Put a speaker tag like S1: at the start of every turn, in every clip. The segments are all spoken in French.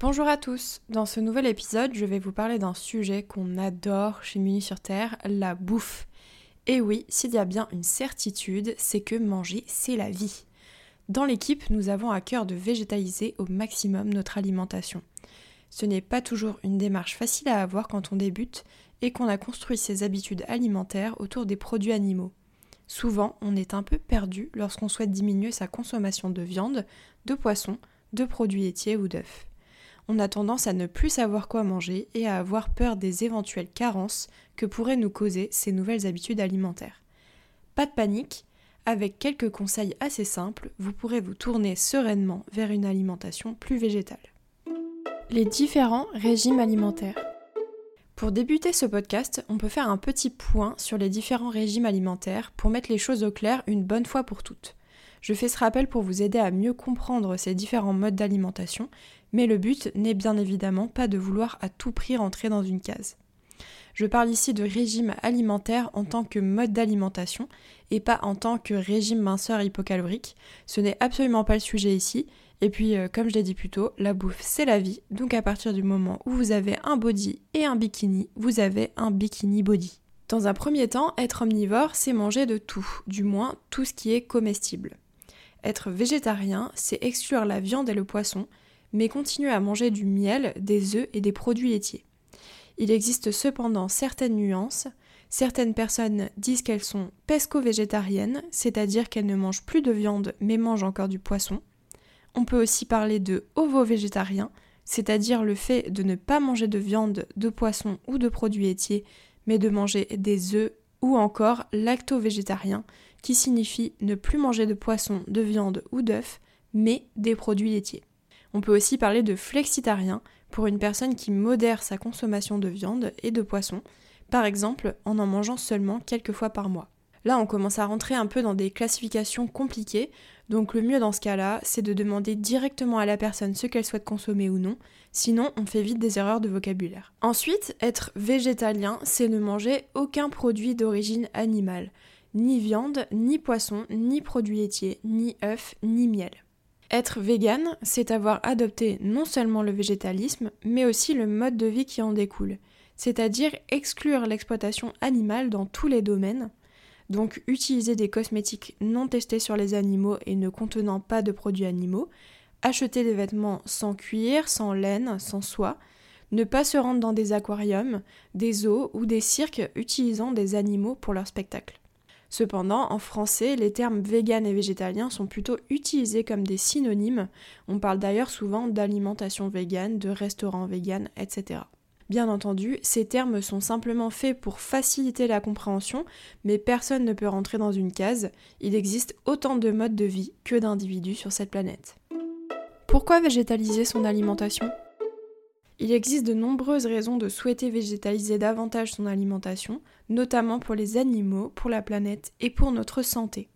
S1: Bonjour à tous, dans ce nouvel épisode je vais vous parler d'un sujet qu'on adore chez Muni sur Terre, la bouffe. Et oui, s'il y a bien une certitude, c'est que manger c'est la vie. Dans l'équipe, nous avons à cœur de végétaliser au maximum notre alimentation. Ce n'est pas toujours une démarche facile à avoir quand on débute et qu'on a construit ses habitudes alimentaires autour des produits animaux. Souvent, on est un peu perdu lorsqu'on souhaite diminuer sa consommation de viande, de poisson, de produits laitiers ou d'œufs on a tendance à ne plus savoir quoi manger et à avoir peur des éventuelles carences que pourraient nous causer ces nouvelles habitudes alimentaires. Pas de panique, avec quelques conseils assez simples, vous pourrez vous tourner sereinement vers une alimentation plus végétale. Les différents régimes alimentaires. Pour débuter ce podcast, on peut faire un petit point sur les différents régimes alimentaires pour mettre les choses au clair une bonne fois pour toutes. Je fais ce rappel pour vous aider à mieux comprendre ces différents modes d'alimentation, mais le but n'est bien évidemment pas de vouloir à tout prix rentrer dans une case. Je parle ici de régime alimentaire en tant que mode d'alimentation et pas en tant que régime minceur hypocalorique. Ce n'est absolument pas le sujet ici. Et puis, euh, comme je l'ai dit plus tôt, la bouffe c'est la vie. Donc à partir du moment où vous avez un body et un bikini, vous avez un bikini body. Dans un premier temps, être omnivore, c'est manger de tout, du moins tout ce qui est comestible. Être végétarien, c'est exclure la viande et le poisson, mais continuer à manger du miel, des œufs et des produits laitiers. Il existe cependant certaines nuances. Certaines personnes disent qu'elles sont pesco-végétariennes, c'est-à-dire qu'elles ne mangent plus de viande mais mangent encore du poisson. On peut aussi parler de ovo-végétarien, c'est-à-dire le fait de ne pas manger de viande, de poisson ou de produits laitiers, mais de manger des œufs ou encore lacto-végétarien, qui signifie ne plus manger de poisson, de viande ou d'œufs, mais des produits laitiers. On peut aussi parler de flexitarien pour une personne qui modère sa consommation de viande et de poisson, par exemple en en mangeant seulement quelques fois par mois. Là, on commence à rentrer un peu dans des classifications compliquées, donc le mieux dans ce cas-là, c'est de demander directement à la personne ce qu'elle souhaite consommer ou non, sinon on fait vite des erreurs de vocabulaire. Ensuite, être végétalien, c'est ne manger aucun produit d'origine animale ni viande, ni poisson, ni produits laitiers, ni œufs, ni miel. Être vegan, c'est avoir adopté non seulement le végétalisme, mais aussi le mode de vie qui en découle, c'est-à-dire exclure l'exploitation animale dans tous les domaines, donc utiliser des cosmétiques non testés sur les animaux et ne contenant pas de produits animaux, acheter des vêtements sans cuir, sans laine, sans soie, ne pas se rendre dans des aquariums, des zoos ou des cirques utilisant des animaux pour leur spectacle. Cependant, en français, les termes vegan et végétalien sont plutôt utilisés comme des synonymes. On parle d'ailleurs souvent d'alimentation végane, de restaurant vegan, etc. Bien entendu, ces termes sont simplement faits pour faciliter la compréhension, mais personne ne peut rentrer dans une case. Il existe autant de modes de vie que d'individus sur cette planète. Pourquoi végétaliser son alimentation? Il existe de nombreuses raisons de souhaiter végétaliser davantage son alimentation, notamment pour les animaux, pour la planète et pour notre santé.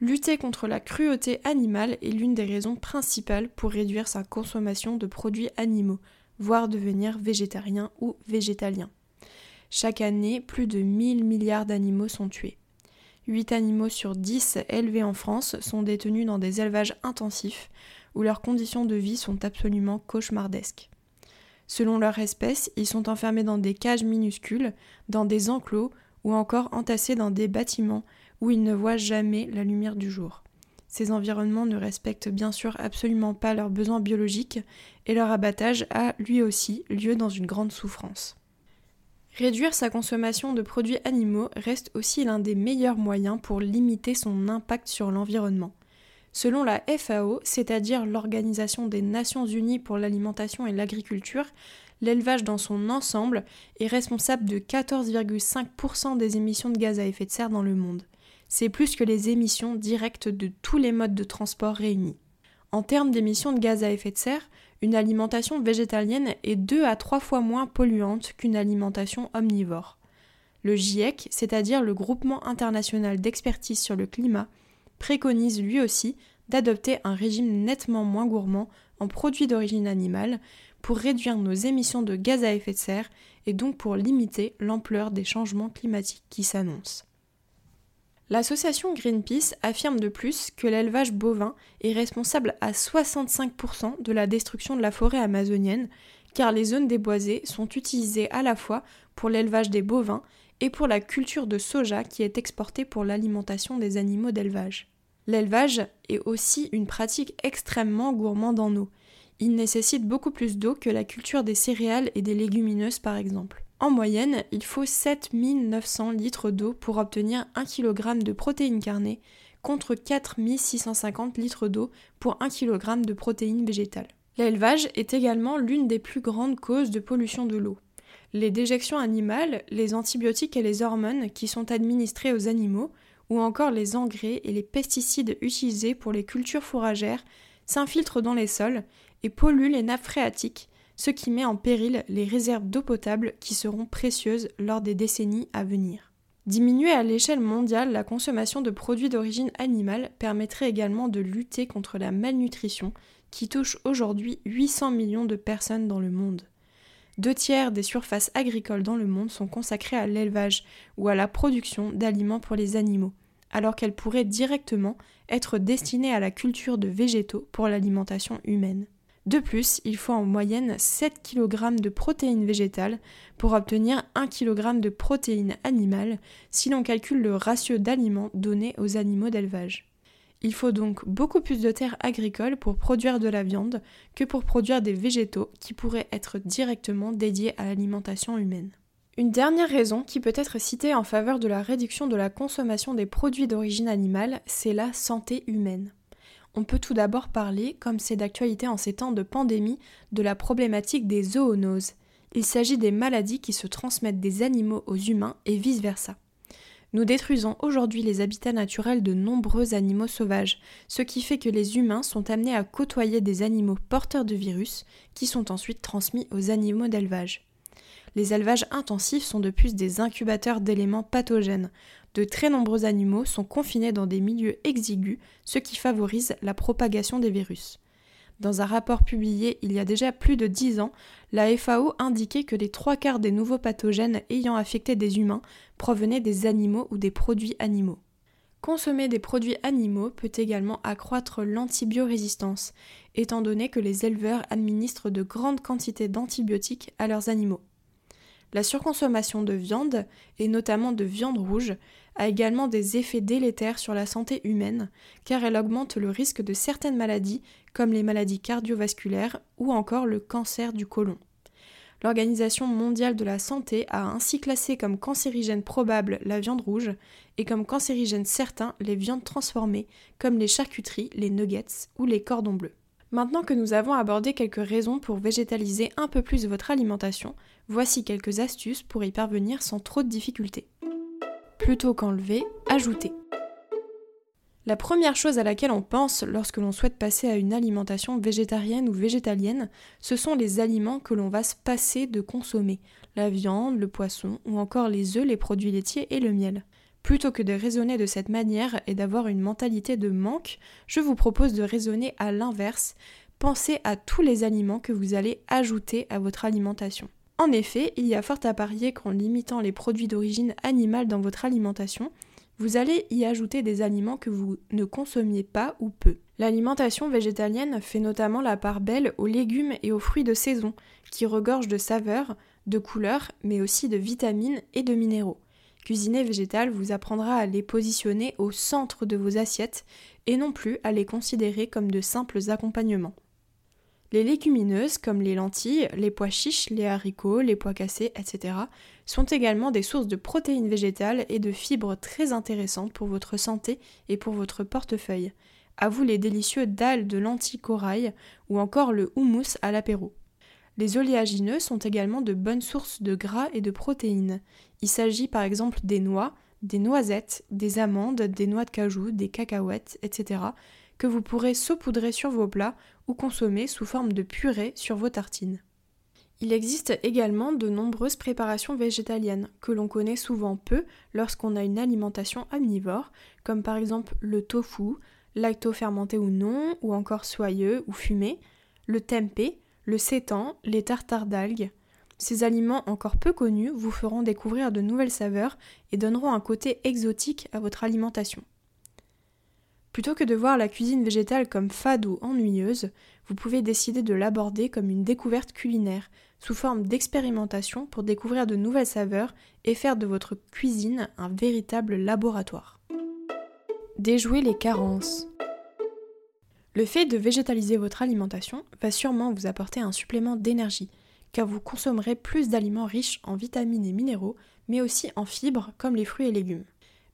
S1: Lutter contre la cruauté animale est l'une des raisons principales pour réduire sa consommation de produits animaux, voire devenir végétarien ou végétalien. Chaque année, plus de 1000 milliards d'animaux sont tués. 8 animaux sur 10 élevés en France sont détenus dans des élevages intensifs où leurs conditions de vie sont absolument cauchemardesques. Selon leur espèce, ils sont enfermés dans des cages minuscules, dans des enclos ou encore entassés dans des bâtiments où ils ne voient jamais la lumière du jour. Ces environnements ne respectent bien sûr absolument pas leurs besoins biologiques et leur abattage a lui aussi lieu dans une grande souffrance. Réduire sa consommation de produits animaux reste aussi l'un des meilleurs moyens pour limiter son impact sur l'environnement. Selon la FAO, c'est-à-dire l'Organisation des Nations Unies pour l'alimentation et l'agriculture, l'élevage dans son ensemble est responsable de 14,5% des émissions de gaz à effet de serre dans le monde. C'est plus que les émissions directes de tous les modes de transport réunis. En termes d'émissions de gaz à effet de serre, une alimentation végétalienne est deux à trois fois moins polluante qu'une alimentation omnivore. Le GIEC, c'est-à-dire le Groupement international d'expertise sur le climat, préconise lui aussi d'adopter un régime nettement moins gourmand en produits d'origine animale pour réduire nos émissions de gaz à effet de serre et donc pour limiter l'ampleur des changements climatiques qui s'annoncent. L'association Greenpeace affirme de plus que l'élevage bovin est responsable à 65% de la destruction de la forêt amazonienne, car les zones déboisées sont utilisées à la fois pour l'élevage des bovins et pour la culture de soja qui est exportée pour l'alimentation des animaux d'élevage. L'élevage est aussi une pratique extrêmement gourmande en eau. Il nécessite beaucoup plus d'eau que la culture des céréales et des légumineuses par exemple. En moyenne, il faut 7900 litres d'eau pour obtenir 1 kg de protéines carnées contre 4650 litres d'eau pour 1 kg de protéines végétales. L'élevage est également l'une des plus grandes causes de pollution de l'eau. Les déjections animales, les antibiotiques et les hormones qui sont administrés aux animaux, ou encore les engrais et les pesticides utilisés pour les cultures fourragères, s'infiltrent dans les sols et polluent les nappes phréatiques, ce qui met en péril les réserves d'eau potable qui seront précieuses lors des décennies à venir. Diminuer à l'échelle mondiale la consommation de produits d'origine animale permettrait également de lutter contre la malnutrition qui touche aujourd'hui 800 millions de personnes dans le monde. Deux tiers des surfaces agricoles dans le monde sont consacrées à l'élevage ou à la production d'aliments pour les animaux, alors qu'elles pourraient directement être destinées à la culture de végétaux pour l'alimentation humaine. De plus, il faut en moyenne 7 kg de protéines végétales pour obtenir 1 kg de protéines animales si l'on calcule le ratio d'aliments donnés aux animaux d'élevage. Il faut donc beaucoup plus de terres agricoles pour produire de la viande que pour produire des végétaux qui pourraient être directement dédiés à l'alimentation humaine. Une dernière raison qui peut être citée en faveur de la réduction de la consommation des produits d'origine animale, c'est la santé humaine on peut tout d'abord parler, comme c'est d'actualité en ces temps de pandémie, de la problématique des zoonoses. Il s'agit des maladies qui se transmettent des animaux aux humains et vice-versa. Nous détruisons aujourd'hui les habitats naturels de nombreux animaux sauvages, ce qui fait que les humains sont amenés à côtoyer des animaux porteurs de virus qui sont ensuite transmis aux animaux d'élevage. Les élevages intensifs sont de plus des incubateurs d'éléments pathogènes, de très nombreux animaux sont confinés dans des milieux exigus, ce qui favorise la propagation des virus. Dans un rapport publié il y a déjà plus de 10 ans, la FAO indiquait que les trois quarts des nouveaux pathogènes ayant affecté des humains provenaient des animaux ou des produits animaux. Consommer des produits animaux peut également accroître l'antibiorésistance, étant donné que les éleveurs administrent de grandes quantités d'antibiotiques à leurs animaux. La surconsommation de viande, et notamment de viande rouge, a également des effets délétères sur la santé humaine, car elle augmente le risque de certaines maladies, comme les maladies cardiovasculaires ou encore le cancer du côlon. L'Organisation mondiale de la santé a ainsi classé comme cancérigène probable la viande rouge et comme cancérigène certain les viandes transformées, comme les charcuteries, les nuggets ou les cordons bleus. Maintenant que nous avons abordé quelques raisons pour végétaliser un peu plus votre alimentation, voici quelques astuces pour y parvenir sans trop de difficultés plutôt qu'enlever, ajouter. La première chose à laquelle on pense lorsque l'on souhaite passer à une alimentation végétarienne ou végétalienne, ce sont les aliments que l'on va se passer de consommer, la viande, le poisson ou encore les œufs, les produits laitiers et le miel. Plutôt que de raisonner de cette manière et d'avoir une mentalité de manque, je vous propose de raisonner à l'inverse. Pensez à tous les aliments que vous allez ajouter à votre alimentation. En effet, il y a fort à parier qu'en limitant les produits d'origine animale dans votre alimentation, vous allez y ajouter des aliments que vous ne consommiez pas ou peu. L'alimentation végétalienne fait notamment la part belle aux légumes et aux fruits de saison, qui regorgent de saveurs, de couleurs, mais aussi de vitamines et de minéraux. Cuisiner végétal vous apprendra à les positionner au centre de vos assiettes et non plus à les considérer comme de simples accompagnements. Les légumineuses, comme les lentilles, les pois chiches, les haricots, les pois cassés, etc., sont également des sources de protéines végétales et de fibres très intéressantes pour votre santé et pour votre portefeuille. À vous les délicieux dalles de lentilles corail ou encore le houmous à l'apéro. Les oléagineux sont également de bonnes sources de gras et de protéines. Il s'agit par exemple des noix, des noisettes, des amandes, des noix de cajou, des cacahuètes, etc., que vous pourrez saupoudrer sur vos plats ou sous forme de purée sur vos tartines. Il existe également de nombreuses préparations végétaliennes que l'on connaît souvent peu lorsqu'on a une alimentation omnivore, comme par exemple le tofu, lacto-fermenté ou non, ou encore soyeux ou fumé, le tempeh, le sétan, les tartares d'algues. Ces aliments encore peu connus vous feront découvrir de nouvelles saveurs et donneront un côté exotique à votre alimentation. Plutôt que de voir la cuisine végétale comme fade ou ennuyeuse, vous pouvez décider de l'aborder comme une découverte culinaire, sous forme d'expérimentation pour découvrir de nouvelles saveurs et faire de votre cuisine un véritable laboratoire. Déjouer les carences. Le fait de végétaliser votre alimentation va sûrement vous apporter un supplément d'énergie, car vous consommerez plus d'aliments riches en vitamines et minéraux, mais aussi en fibres comme les fruits et légumes.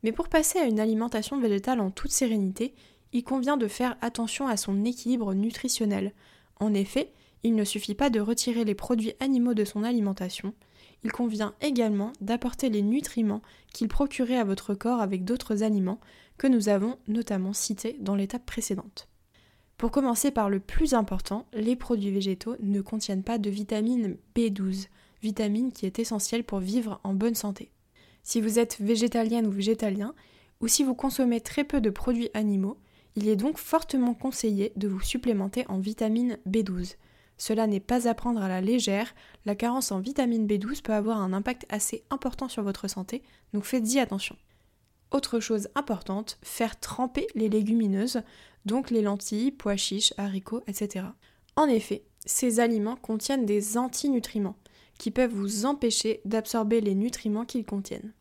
S1: Mais pour passer à une alimentation végétale en toute sérénité, il convient de faire attention à son équilibre nutritionnel. En effet, il ne suffit pas de retirer les produits animaux de son alimentation, il convient également d'apporter les nutriments qu'il procurait à votre corps avec d'autres aliments que nous avons notamment cités dans l'étape précédente. Pour commencer par le plus important, les produits végétaux ne contiennent pas de vitamine B12, vitamine qui est essentielle pour vivre en bonne santé. Si vous êtes végétalienne ou végétalien, ou si vous consommez très peu de produits animaux, il est donc fortement conseillé de vous supplémenter en vitamine B12. Cela n'est pas à prendre à la légère, la carence en vitamine B12 peut avoir un impact assez important sur votre santé, donc faites-y attention. Autre chose importante, faire tremper les légumineuses, donc les lentilles, pois chiches, haricots, etc. En effet, ces aliments contiennent des antinutriments qui peuvent vous empêcher d'absorber les nutriments qu'ils contiennent.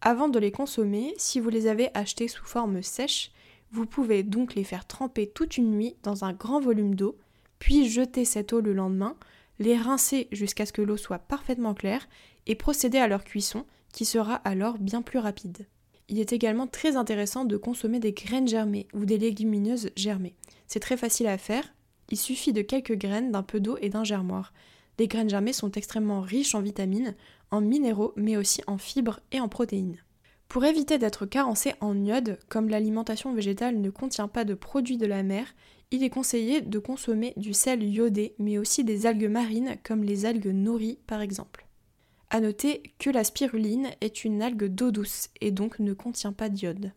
S1: Avant de les consommer, si vous les avez achetés sous forme sèche, vous pouvez donc les faire tremper toute une nuit dans un grand volume d'eau puis jeter cette eau le lendemain, les rincer jusqu'à ce que l'eau soit parfaitement claire et procéder à leur cuisson qui sera alors bien plus rapide. Il est également très intéressant de consommer des graines germées ou des légumineuses germées. C'est très facile à faire, il suffit de quelques graines, d'un peu d'eau et d'un germoir. Les graines germées sont extrêmement riches en vitamines, en minéraux, mais aussi en fibres et en protéines. Pour éviter d'être carencé en iode, comme l'alimentation végétale ne contient pas de produits de la mer, il est conseillé de consommer du sel iodé, mais aussi des algues marines comme les algues nori par exemple. A noter que la spiruline est une algue d'eau douce et donc ne contient pas d'iode.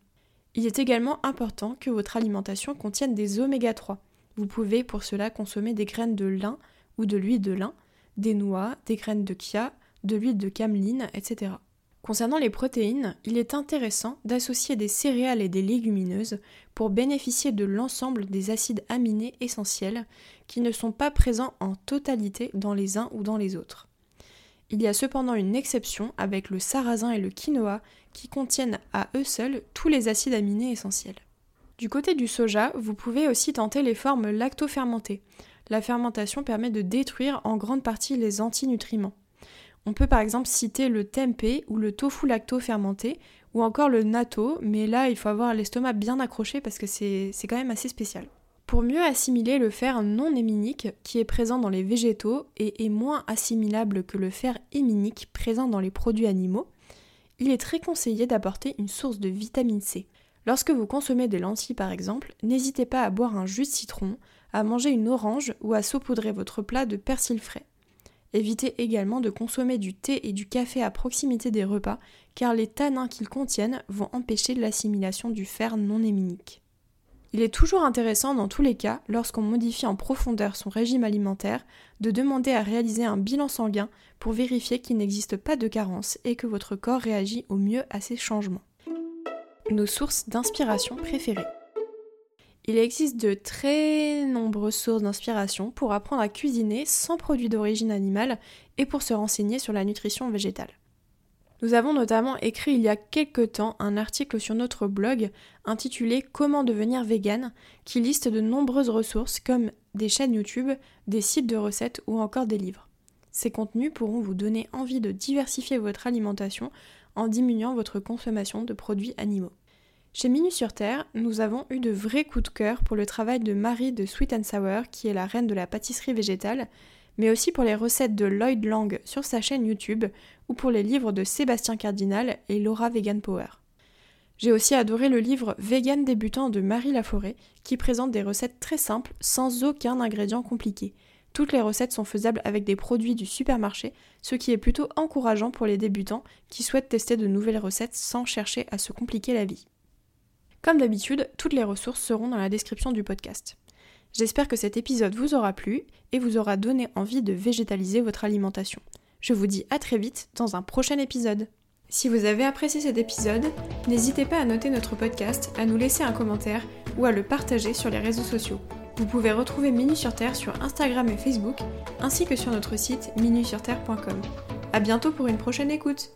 S1: Il est également important que votre alimentation contienne des oméga 3. Vous pouvez pour cela consommer des graines de lin ou de l'huile de lin, des noix, des graines de chia, de l'huile de cameline, etc. Concernant les protéines, il est intéressant d'associer des céréales et des légumineuses pour bénéficier de l'ensemble des acides aminés essentiels qui ne sont pas présents en totalité dans les uns ou dans les autres. Il y a cependant une exception avec le sarrasin et le quinoa qui contiennent à eux seuls tous les acides aminés essentiels. Du côté du soja, vous pouvez aussi tenter les formes lacto-fermentées. La fermentation permet de détruire en grande partie les antinutriments. On peut par exemple citer le tempeh ou le tofu lacto fermenté ou encore le natto, mais là il faut avoir l'estomac bien accroché parce que c'est quand même assez spécial. Pour mieux assimiler le fer non héminique qui est présent dans les végétaux et est moins assimilable que le fer héminique présent dans les produits animaux, il est très conseillé d'apporter une source de vitamine C. Lorsque vous consommez des lentilles par exemple, n'hésitez pas à boire un jus de citron, à manger une orange ou à saupoudrer votre plat de persil frais. Évitez également de consommer du thé et du café à proximité des repas, car les tanins qu'ils contiennent vont empêcher l'assimilation du fer non héminique. Il est toujours intéressant dans tous les cas, lorsqu'on modifie en profondeur son régime alimentaire, de demander à réaliser un bilan sanguin pour vérifier qu'il n'existe pas de carence et que votre corps réagit au mieux à ces changements. Nos sources d'inspiration préférées. Il existe de très nombreuses sources d'inspiration pour apprendre à cuisiner sans produits d'origine animale et pour se renseigner sur la nutrition végétale. Nous avons notamment écrit il y a quelque temps un article sur notre blog intitulé Comment devenir vegan qui liste de nombreuses ressources comme des chaînes YouTube, des sites de recettes ou encore des livres. Ces contenus pourront vous donner envie de diversifier votre alimentation en diminuant votre consommation de produits animaux. Chez Minu sur Terre, nous avons eu de vrais coups de cœur pour le travail de Marie de Sweet Sour, qui est la reine de la pâtisserie végétale, mais aussi pour les recettes de Lloyd Lang sur sa chaîne YouTube ou pour les livres de Sébastien Cardinal et Laura Vegan Power. J'ai aussi adoré le livre Vegan débutant de Marie Laforêt, qui présente des recettes très simples, sans aucun ingrédient compliqué. Toutes les recettes sont faisables avec des produits du supermarché, ce qui est plutôt encourageant pour les débutants qui souhaitent tester de nouvelles recettes sans chercher à se compliquer la vie. Comme d'habitude, toutes les ressources seront dans la description du podcast. J'espère que cet épisode vous aura plu et vous aura donné envie de végétaliser votre alimentation. Je vous dis à très vite dans un prochain épisode. Si vous avez apprécié cet épisode, n'hésitez pas à noter notre podcast, à nous laisser un commentaire ou à le partager sur les réseaux sociaux. Vous pouvez retrouver Minu sur Terre sur Instagram et Facebook, ainsi que sur notre site minusurterre.com. A bientôt pour une prochaine écoute